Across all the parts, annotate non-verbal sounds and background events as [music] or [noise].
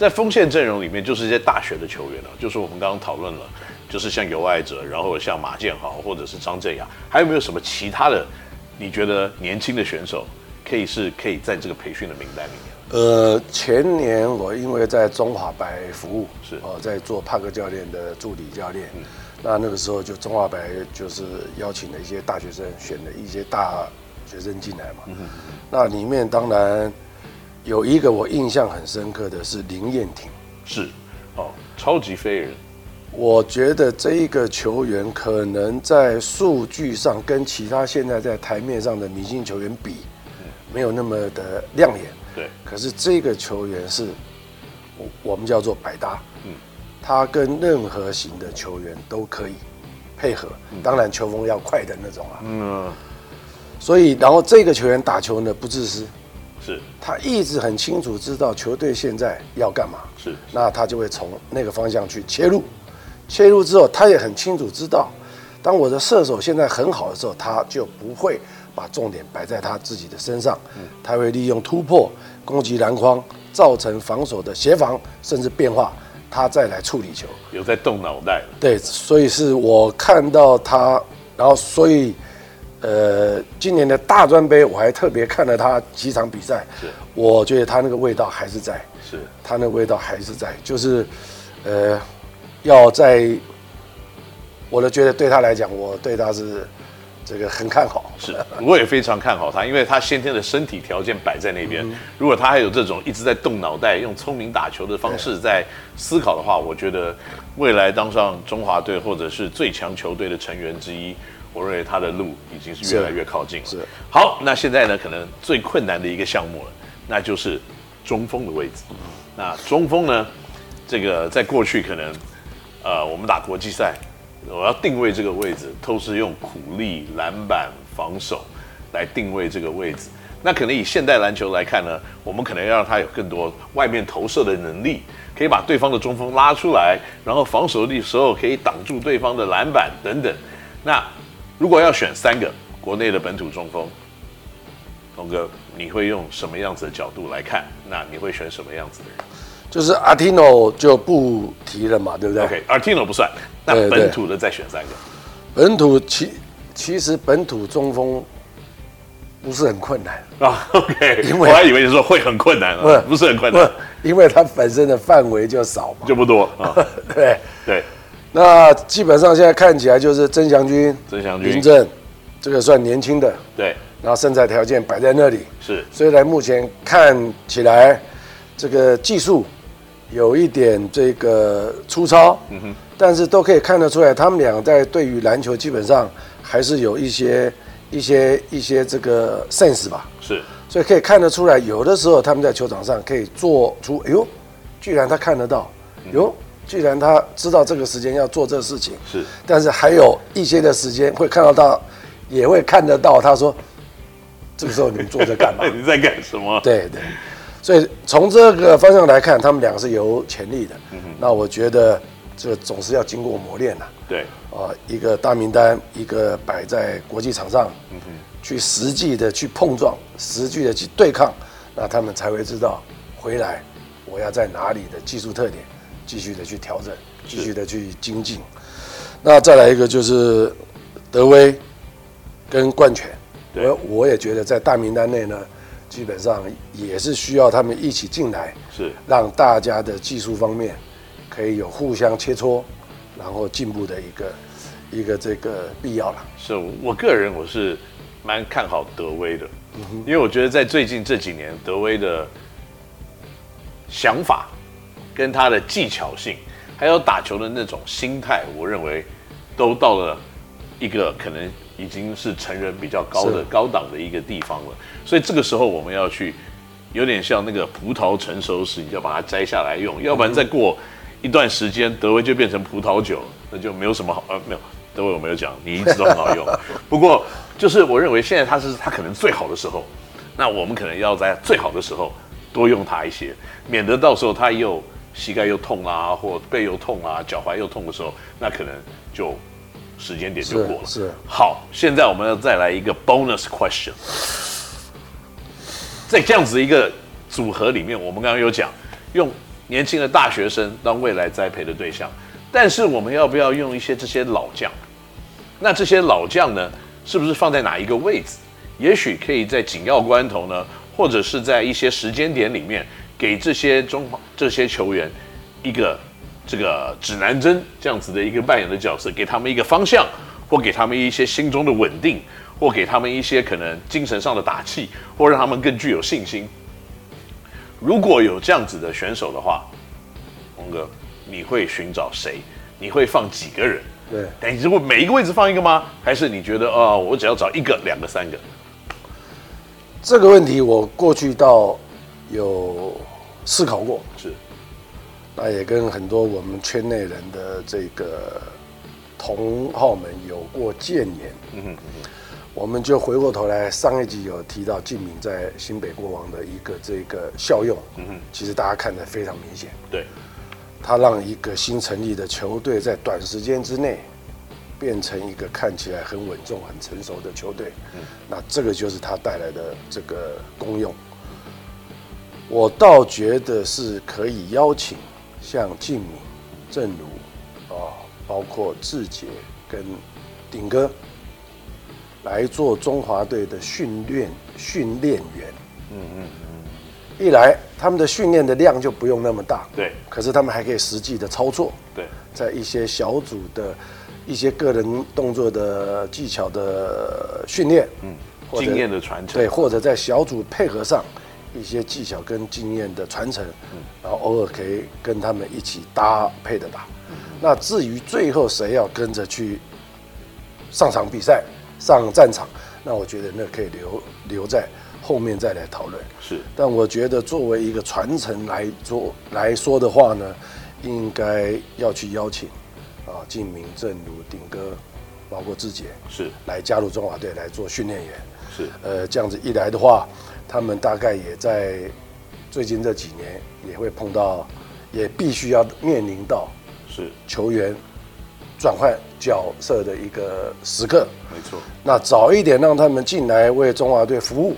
在锋线阵容里面，就是一些大学的球员了，就是我们刚刚讨论了，就是像尤爱哲，然后像马建豪或者是张镇衙，还有没有什么其他的？你觉得年轻的选手可以是可以在这个培训的名单里面？呃，前年我因为在中华白服务，是哦，在做帕克教练的助理教练，嗯，那那个时候就中华白就是邀请了一些大学生，选了一些大学生进来嘛，那里面当然有一个我印象很深刻的是林彦廷，是，哦，超级飞人，我觉得这一个球员可能在数据上跟其他现在在台面上的明星球员比，没有那么的亮眼。对，可是这个球员是，我我们叫做百搭，嗯，他跟任何型的球员都可以配合，当然球风要快的那种啊，嗯，所以然后这个球员打球呢不自私，是，他一直很清楚知道球队现在要干嘛，是，那他就会从那个方向去切入，切入之后他也很清楚知道，当我的射手现在很好的时候，他就不会。把重点摆在他自己的身上，他会利用突破、攻击篮筐，造成防守的协防甚至变化，他再来处理球。有在动脑袋。对，所以是我看到他，然后所以，呃，今年的大专杯我还特别看了他几场比赛，是，我觉得他那个味道还是在，是，他那个味道还是在，就是，呃，要在，我都觉得对他来讲，我对他是。这个很看好，是，我也非常看好他，因为他先天的身体条件摆在那边。如果他还有这种一直在动脑袋、用聪明打球的方式在思考的话，我觉得未来当上中华队或者是最强球队的成员之一，我认为他的路已经是越来越靠近了。是，好，那现在呢，可能最困难的一个项目了，那就是中锋的位置。那中锋呢，这个在过去可能，呃，我们打国际赛。我要定位这个位置，都是用苦力、篮板、防守来定位这个位置。那可能以现代篮球来看呢，我们可能要让他有更多外面投射的能力，可以把对方的中锋拉出来，然后防守的时候可以挡住对方的篮板等等。那如果要选三个国内的本土中锋，龙哥，你会用什么样子的角度来看？那你会选什么样子的人？就是阿 n 诺就不提了嘛，对不对？OK，阿 n 诺不算。那本土的再选三个。本土其其实本土中锋不是很困难啊。OK，因为我还以为你说会很困难啊，不是很困难，因为它本身的范围就少嘛，就不多啊。对 [laughs] 对。那基本上现在看起来就是曾祥军、曾祥军、林正，这个算年轻的。对。然后身材条件摆在那里，是。虽然目前看起来这个技术。有一点这个粗糙，嗯哼，但是都可以看得出来，他们俩在对于篮球基本上还是有一些一些一些这个 sense 吧，是，所以可以看得出来，有的时候他们在球场上可以做出，哎呦，居然他看得到，哟，居然他知道这个时间要做这个事情，是，但是还有一些的时间会看到他，也会看得到，他说，这个时候你们坐着干嘛？[laughs] 你在干什么？对对。所以从这个方向来看，他们两个是有潜力的。那我觉得这总是要经过磨练的。对。啊，一个大名单，一个摆在国际场上，嗯哼，去实际的去碰撞，实际的去对抗，那他们才会知道回来我要在哪里的技术特点，继续的去调整，继续的去精进。那再来一个就是德威跟冠权，我我也觉得在大名单内呢。基本上也是需要他们一起进来，是让大家的技术方面可以有互相切磋，然后进步的一个一个这个必要了。是我个人我是蛮看好德威的，因为我觉得在最近这几年，德威的想法跟他的技巧性，还有打球的那种心态，我认为都到了一个可能。已经是成人比较高的高档的一个地方了，所以这个时候我们要去，有点像那个葡萄成熟时，你就要把它摘下来用，要不然再过一段时间，德威就变成葡萄酒，那就没有什么好呃没有，德威我没有讲，你一直都很好用，[laughs] 不过就是我认为现在他是他可能最好的时候，那我们可能要在最好的时候多用它一些，免得到时候他又膝盖又痛啊，或背又痛啊，脚踝又痛的时候，那可能就。时间点就过了。是，是好，现在我们要再来一个 bonus question，在这样子一个组合里面，我们刚刚有讲用年轻的大学生当未来栽培的对象。但是我们要不要用一些这些老将？那这些老将呢，是不是放在哪一个位置？也许可以在紧要关头呢，或者是在一些时间点里面，给这些中这些球员一个这个指南针这样子的一个扮演的角色，给他们一个方向，或给他们一些心中的稳定，或给他们一些可能精神上的打气，或让他们更具有信心。如果有这样子的选手的话，鸿哥，你会寻找谁？你会放几个人？对，但你如果每一个位置放一个吗？还是你觉得哦，我只要找一个、两个、三个？这个问题我过去到有思考过，是，那也跟很多我们圈内人的这个同好们有过建言。嗯哼，嗯哼，我们就回过头来，上一集有提到敬敏在新北国王的一个这个效用。嗯哼，其实大家看得非常明显。对，他让一个新成立的球队在短时间之内。变成一个看起来很稳重、很成熟的球队，嗯，那这个就是他带来的这个功用。我倒觉得是可以邀请像敬铭、正如啊，包括志杰跟鼎哥来做中华队的训练训练员。嗯嗯嗯，一来他们的训练的量就不用那么大，对，可是他们还可以实际的操作，对，在一些小组的。一些个人动作的技巧的训练，嗯，经验的传承，对，或者在小组配合上一些技巧跟经验的传承，嗯，然后偶尔可以跟他们一起搭配的打。嗯，那至于最后谁要跟着去上场比赛、上战场，那我觉得那可以留留在后面再来讨论。是，但我觉得作为一个传承来做来说的话呢，应该要去邀请。啊，敬明、正如、鼎哥，包括志杰，是来加入中华队来做训练员。是，呃，这样子一来的话，他们大概也在最近这几年也会碰到，也必须要面临到是球员转换角色的一个时刻。没错。那早一点让他们进来为中华队服务，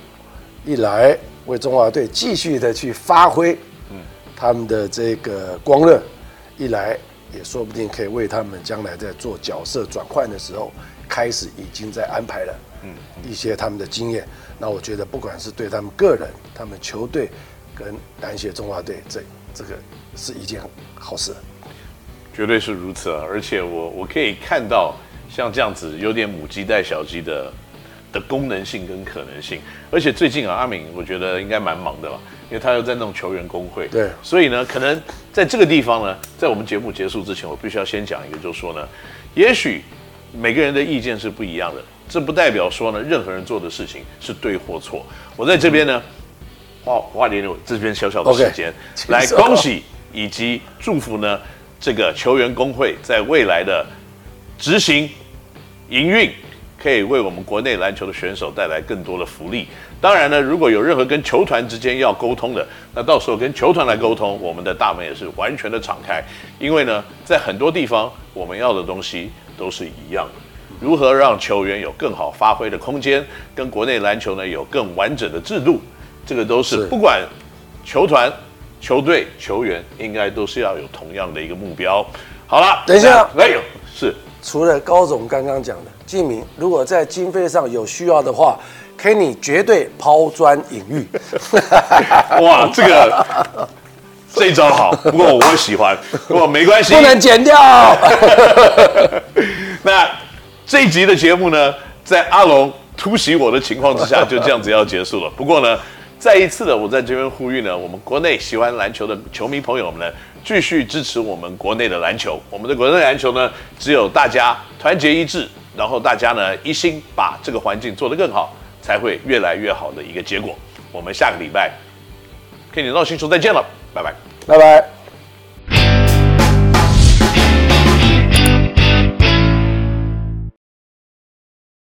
一来为中华队继续的去发挥，嗯，他们的这个光热，一来。也说不定可以为他们将来在做角色转换的时候，开始已经在安排了，嗯，一些他们的经验。那我觉得，不管是对他们个人、他们球队跟篮协中华队，这这个是一件好事。绝对是如此啊！而且我我可以看到像这样子有点母鸡带小鸡的的功能性跟可能性。而且最近啊，阿敏我觉得应该蛮忙的吧。因为他又在弄球员工会，对，所以呢，可能在这个地方呢，在我们节目结束之前，我必须要先讲一个，就是说呢，也许每个人的意见是不一样的，这不代表说呢，任何人做的事情是对或错。我在这边呢，花花点点这边小小的时间，okay, 来恭喜以及祝福呢，这个球员工会在未来的执行营运，可以为我们国内篮球的选手带来更多的福利。当然呢，如果有任何跟球团之间要沟通的，那到时候跟球团来沟通，我们的大门也是完全的敞开。因为呢，在很多地方，我们要的东西都是一样的。如何让球员有更好发挥的空间，跟国内篮球呢有更完整的制度，这个都是不管球团、球队、球员，应该都是要有同样的一个目标。好了，等一下，没有是除了高总刚刚讲的，季明，如果在经费上有需要的话。Kenny 绝对抛砖引玉，[laughs] 哇，这个这一招好，不过我会喜欢，[laughs] 不过没关系，不能剪掉。[laughs] 那这一集的节目呢，在阿龙突袭我的情况之下，[laughs] 就这样子要结束了。不过呢，再一次的，我在这边呼吁呢，我们国内喜欢篮球的球迷朋友们呢，继续支持我们国内的篮球。我们的国内篮球呢，只有大家团结一致，然后大家呢一心把这个环境做得更好。才会越来越好的一个结果。我们下个礼拜，跟你闹星球再见了，拜拜，拜拜。